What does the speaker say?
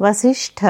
Vasishtha